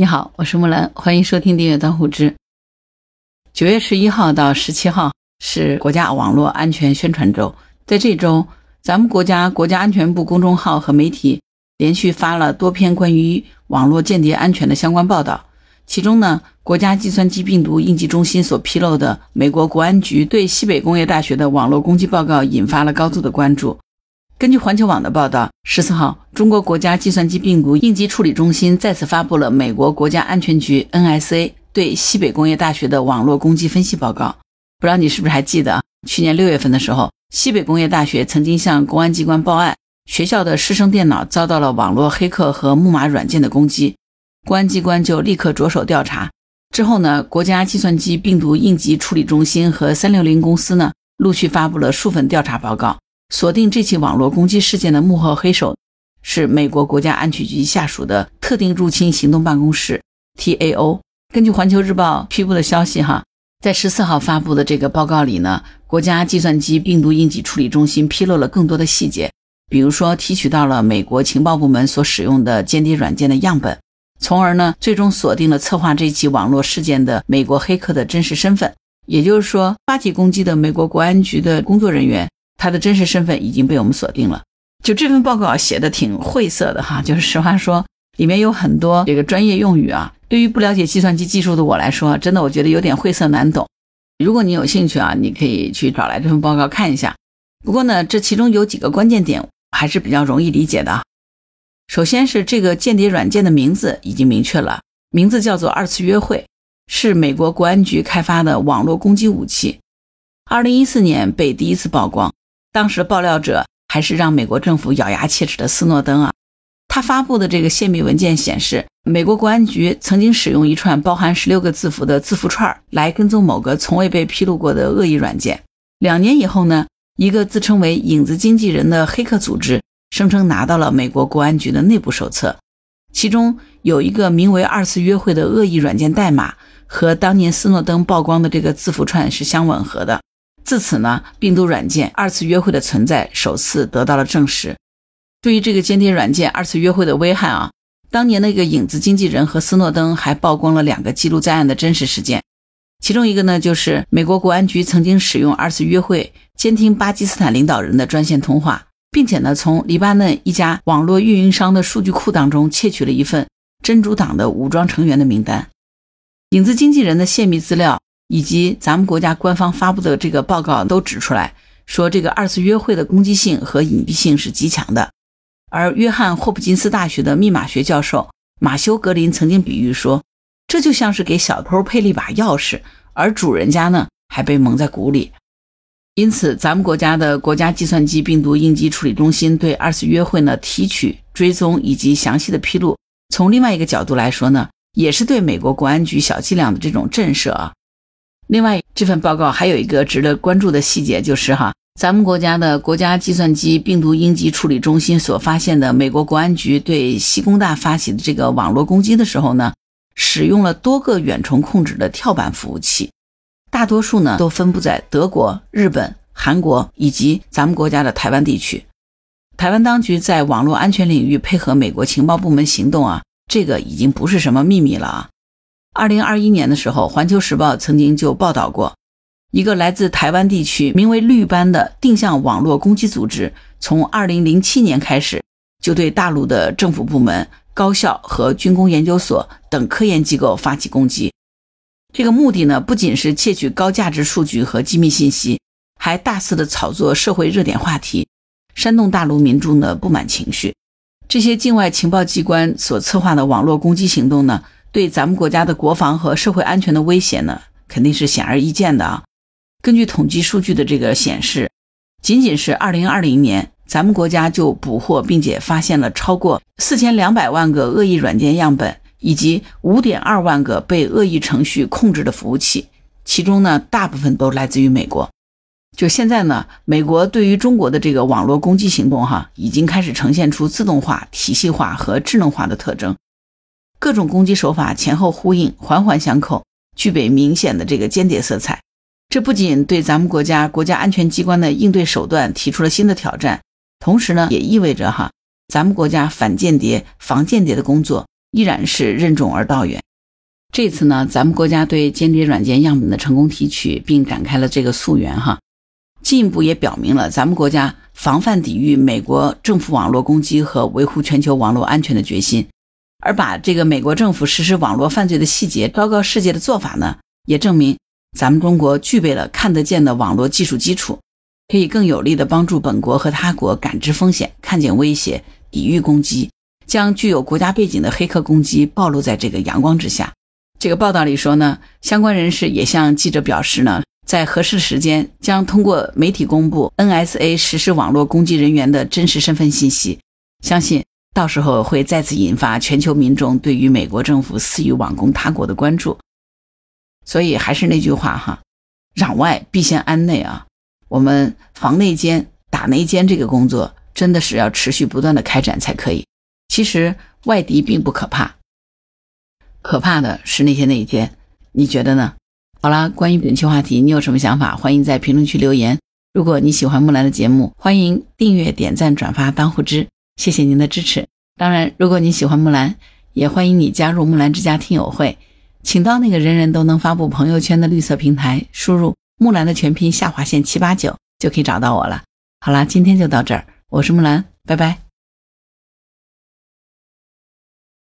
你好，我是木兰，欢迎收听订阅当户知。九月十一号到十七号是国家网络安全宣传周，在这周，咱们国家国家安全部公众号和媒体连续发了多篇关于网络间谍安全的相关报道。其中呢，国家计算机病毒应急中心所披露的美国国安局对西北工业大学的网络攻击报告引发了高度的关注。根据环球网的报道，十四号，中国国家计算机病毒应急处理中心再次发布了美国国家安全局 （NSA） 对西北工业大学的网络攻击分析报告。不知道你是不是还记得，去年六月份的时候，西北工业大学曾经向公安机关报案，学校的师生电脑遭到了网络黑客和木马软件的攻击，公安机关就立刻着手调查。之后呢，国家计算机病毒应急处理中心和三六零公司呢，陆续发布了数份调查报告。锁定这起网络攻击事件的幕后黑手是美国国家安全局下属的特定入侵行动办公室 （TAO）。根据环球日报披露的消息，哈，在十四号发布的这个报告里呢，国家计算机病毒应急处理中心披露了更多的细节，比如说提取到了美国情报部门所使用的间谍软件的样本，从而呢，最终锁定了策划这起网络事件的美国黑客的真实身份。也就是说，发起攻击的美国国安局的工作人员。他的真实身份已经被我们锁定了。就这份报告写的挺晦涩的哈，就是实话说，里面有很多这个专业用语啊，对于不了解计算机技术的我来说，真的我觉得有点晦涩难懂。如果你有兴趣啊，你可以去找来这份报告看一下。不过呢，这其中有几个关键点还是比较容易理解的。首先是这个间谍软件的名字已经明确了，名字叫做“二次约会”，是美国国安局开发的网络攻击武器。二零一四年被第一次曝光。当时爆料者还是让美国政府咬牙切齿的斯诺登啊，他发布的这个泄密文件显示，美国国安局曾经使用一串包含十六个字符的字符串来跟踪某个从未被披露过的恶意软件。两年以后呢，一个自称为“影子经纪人”的黑客组织声称拿到了美国国安局的内部手册，其中有一个名为“二次约会”的恶意软件代码和当年斯诺登曝光的这个字符串是相吻合的。自此呢，病毒软件“二次约会”的存在首次得到了证实。对于这个间谍软件“二次约会”的危害啊，当年那个影子经纪人和斯诺登还曝光了两个记录在案的真实事件，其中一个呢，就是美国国安局曾经使用“二次约会”监听巴基斯坦领导人的专线通话，并且呢，从黎巴嫩一家网络运营商的数据库当中窃取了一份真主党的武装成员的名单。影子经纪人的泄密资料。以及咱们国家官方发布的这个报告都指出来说，这个二次约会的攻击性和隐蔽性是极强的。而约翰霍普金斯大学的密码学教授马修格林曾经比喻说，这就像是给小偷配了一把钥匙，而主人家呢还被蒙在鼓里。因此，咱们国家的国家计算机病毒应急处理中心对二次约会呢提取、追踪以及详细的披露，从另外一个角度来说呢，也是对美国国安局小伎俩的这种震慑啊。另外，这份报告还有一个值得关注的细节，就是哈，咱们国家的国家计算机病毒应急处理中心所发现的美国国安局对西工大发起的这个网络攻击的时候呢，使用了多个远程控制的跳板服务器，大多数呢都分布在德国、日本、韩国以及咱们国家的台湾地区。台湾当局在网络安全领域配合美国情报部门行动啊，这个已经不是什么秘密了啊。二零二一年的时候，《环球时报》曾经就报道过，一个来自台湾地区名为“绿斑”的定向网络攻击组织，从二零零七年开始就对大陆的政府部门、高校和军工研究所等科研机构发起攻击。这个目的呢，不仅是窃取高价值数据和机密信息，还大肆的炒作社会热点话题，煽动大陆民众的不满情绪。这些境外情报机关所策划的网络攻击行动呢？对咱们国家的国防和社会安全的威胁呢，肯定是显而易见的啊。根据统计数据的这个显示，仅仅是2020年，咱们国家就捕获并且发现了超过4200万个恶意软件样本，以及5.2万个被恶意程序控制的服务器，其中呢，大部分都来自于美国。就现在呢，美国对于中国的这个网络攻击行动，哈，已经开始呈现出自动化、体系化和智能化的特征。各种攻击手法前后呼应，环环相扣，具备明显的这个间谍色彩。这不仅对咱们国家国家安全机关的应对手段提出了新的挑战，同时呢，也意味着哈，咱们国家反间谍、防间谍的工作依然是任重而道远。这次呢，咱们国家对间谍软件样本的成功提取，并展开了这个溯源，哈，进一步也表明了咱们国家防范抵御美国政府网络攻击和维护全球网络安全的决心。而把这个美国政府实施网络犯罪的细节昭告世界的做法呢，也证明咱们中国具备了看得见的网络技术基础，可以更有力地帮助本国和他国感知风险、看见威胁、抵御攻击，将具有国家背景的黑客攻击暴露在这个阳光之下。这个报道里说呢，相关人士也向记者表示呢，在合适时间将通过媒体公布 NSA 实施网络攻击人员的真实身份信息，相信到时候会再次引发全球民众对于美国政府肆意网攻他国的关注。所以还是那句话哈，攘外必先安内啊，我们防内奸、打内奸这个工作真的是要持续不断的开展才可以。其实外敌并不可怕。可怕的是那些内奸，你觉得呢？好啦，关于本期话题，你有什么想法？欢迎在评论区留言。如果你喜欢木兰的节目，欢迎订阅、点赞、转发、当护知，谢谢您的支持。当然，如果你喜欢木兰，也欢迎你加入木兰之家听友会，请到那个人人都能发布朋友圈的绿色平台，输入木兰的全拼下划线七八九，就可以找到我了。好啦，今天就到这儿，我是木兰，拜拜。